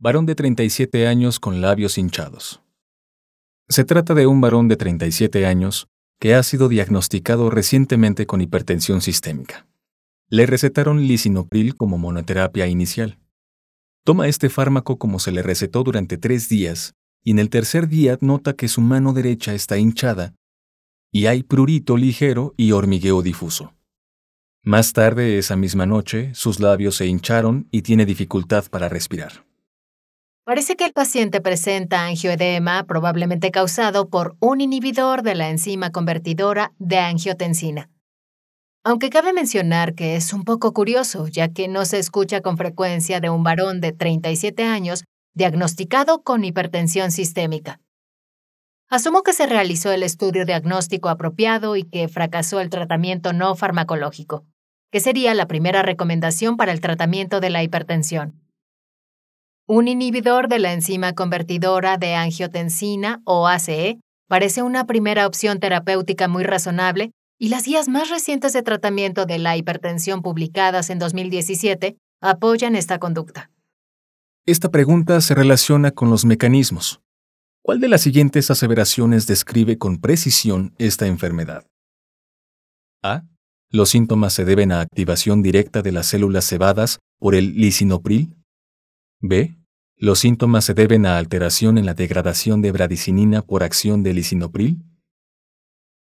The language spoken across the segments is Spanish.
Varón de 37 años con labios hinchados. Se trata de un varón de 37 años que ha sido diagnosticado recientemente con hipertensión sistémica. Le recetaron lisinopril como monoterapia inicial. Toma este fármaco como se le recetó durante tres días y en el tercer día nota que su mano derecha está hinchada y hay prurito ligero y hormigueo difuso. Más tarde esa misma noche, sus labios se hincharon y tiene dificultad para respirar. Parece que el paciente presenta angioedema probablemente causado por un inhibidor de la enzima convertidora de angiotensina. Aunque cabe mencionar que es un poco curioso, ya que no se escucha con frecuencia de un varón de 37 años diagnosticado con hipertensión sistémica. Asumo que se realizó el estudio diagnóstico apropiado y que fracasó el tratamiento no farmacológico, que sería la primera recomendación para el tratamiento de la hipertensión. Un inhibidor de la enzima convertidora de angiotensina o ACE parece una primera opción terapéutica muy razonable y las guías más recientes de tratamiento de la hipertensión publicadas en 2017 apoyan esta conducta. Esta pregunta se relaciona con los mecanismos. ¿Cuál de las siguientes aseveraciones describe con precisión esta enfermedad? A. Los síntomas se deben a activación directa de las células cebadas por el lisinopril. B. Los síntomas se deben a alteración en la degradación de bradicinina por acción de lisinopril.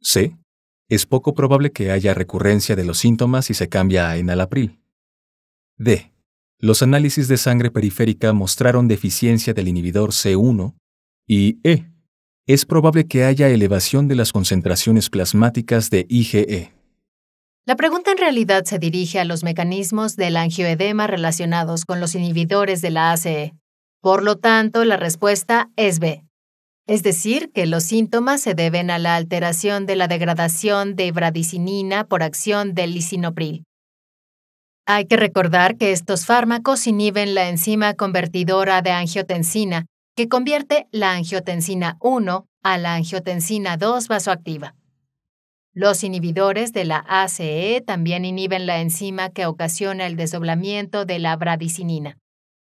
C. Es poco probable que haya recurrencia de los síntomas si se cambia a enalapril. D. Los análisis de sangre periférica mostraron deficiencia del inhibidor C1 y E. Es probable que haya elevación de las concentraciones plasmáticas de IgE. La pregunta en realidad se dirige a los mecanismos del angioedema relacionados con los inhibidores de la ACE. Por lo tanto, la respuesta es B. Es decir, que los síntomas se deben a la alteración de la degradación de bradicinina por acción del lisinopril. Hay que recordar que estos fármacos inhiben la enzima convertidora de angiotensina, que convierte la angiotensina 1 a la angiotensina 2 vasoactiva. Los inhibidores de la ACE también inhiben la enzima que ocasiona el desdoblamiento de la bradicinina,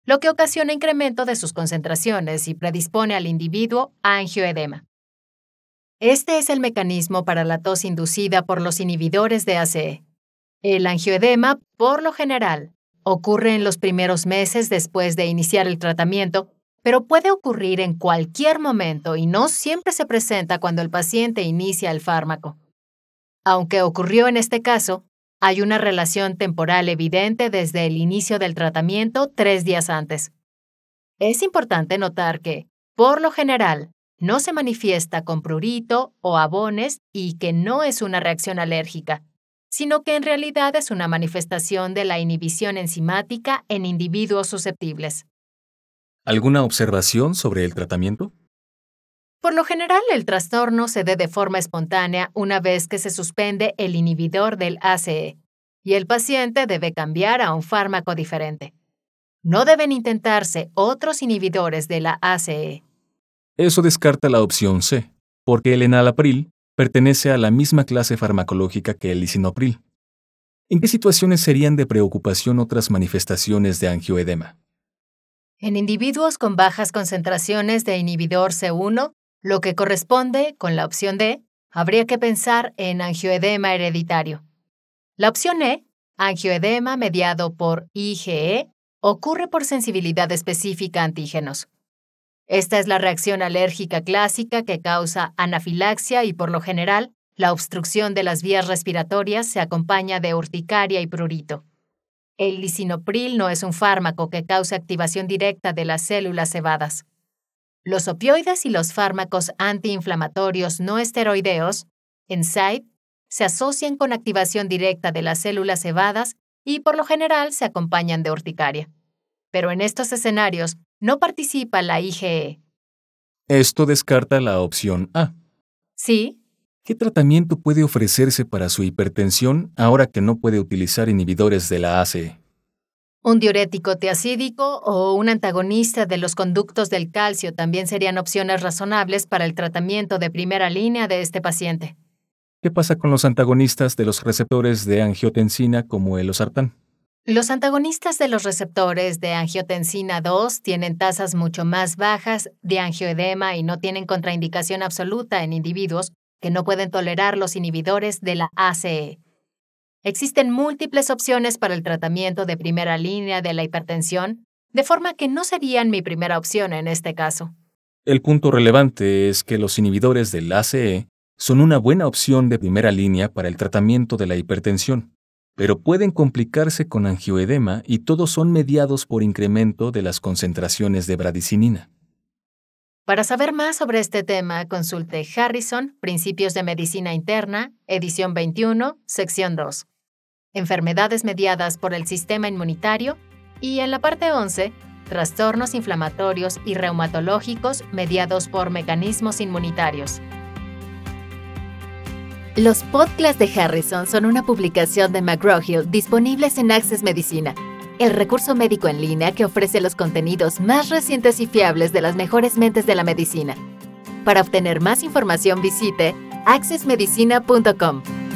lo que ocasiona incremento de sus concentraciones y predispone al individuo a angioedema. Este es el mecanismo para la tos inducida por los inhibidores de ACE. El angioedema, por lo general, ocurre en los primeros meses después de iniciar el tratamiento pero puede ocurrir en cualquier momento y no siempre se presenta cuando el paciente inicia el fármaco. Aunque ocurrió en este caso, hay una relación temporal evidente desde el inicio del tratamiento tres días antes. Es importante notar que, por lo general, no se manifiesta con prurito o abones y que no es una reacción alérgica, sino que en realidad es una manifestación de la inhibición enzimática en individuos susceptibles. ¿Alguna observación sobre el tratamiento? Por lo general, el trastorno se dé de forma espontánea una vez que se suspende el inhibidor del ACE y el paciente debe cambiar a un fármaco diferente. No deben intentarse otros inhibidores de la ACE. Eso descarta la opción C, porque el enalapril pertenece a la misma clase farmacológica que el lisinopril. ¿En qué situaciones serían de preocupación otras manifestaciones de angioedema? En individuos con bajas concentraciones de inhibidor C1, lo que corresponde, con la opción D, habría que pensar en angioedema hereditario. La opción E, angioedema mediado por IgE, ocurre por sensibilidad específica a antígenos. Esta es la reacción alérgica clásica que causa anafilaxia y por lo general, la obstrucción de las vías respiratorias se acompaña de urticaria y prurito. El lisinopril no es un fármaco que cause activación directa de las células cebadas. Los opioides y los fármacos antiinflamatorios no esteroideos, NSAID, se asocian con activación directa de las células cebadas y por lo general se acompañan de urticaria. pero en estos escenarios no participa la IgE. Esto descarta la opción A. Sí, ¿Qué tratamiento puede ofrecerse para su hipertensión ahora que no puede utilizar inhibidores de la ACE? Un diurético tiacídico o un antagonista de los conductos del calcio también serían opciones razonables para el tratamiento de primera línea de este paciente. ¿Qué pasa con los antagonistas de los receptores de angiotensina como el osartán? Los antagonistas de los receptores de angiotensina 2 tienen tasas mucho más bajas de angioedema y no tienen contraindicación absoluta en individuos que no pueden tolerar los inhibidores de la ACE. Existen múltiples opciones para el tratamiento de primera línea de la hipertensión, de forma que no serían mi primera opción en este caso. El punto relevante es que los inhibidores del ACE son una buena opción de primera línea para el tratamiento de la hipertensión, pero pueden complicarse con angioedema y todos son mediados por incremento de las concentraciones de bradicinina. Para saber más sobre este tema, consulte Harrison, Principios de Medicina Interna, edición 21, sección 2 enfermedades mediadas por el sistema inmunitario, y en la parte 11, trastornos inflamatorios y reumatológicos mediados por mecanismos inmunitarios. Los podcasts de Harrison son una publicación de McGraw-Hill disponibles en Access Medicina, el recurso médico en línea que ofrece los contenidos más recientes y fiables de las mejores mentes de la medicina. Para obtener más información visite accessmedicina.com.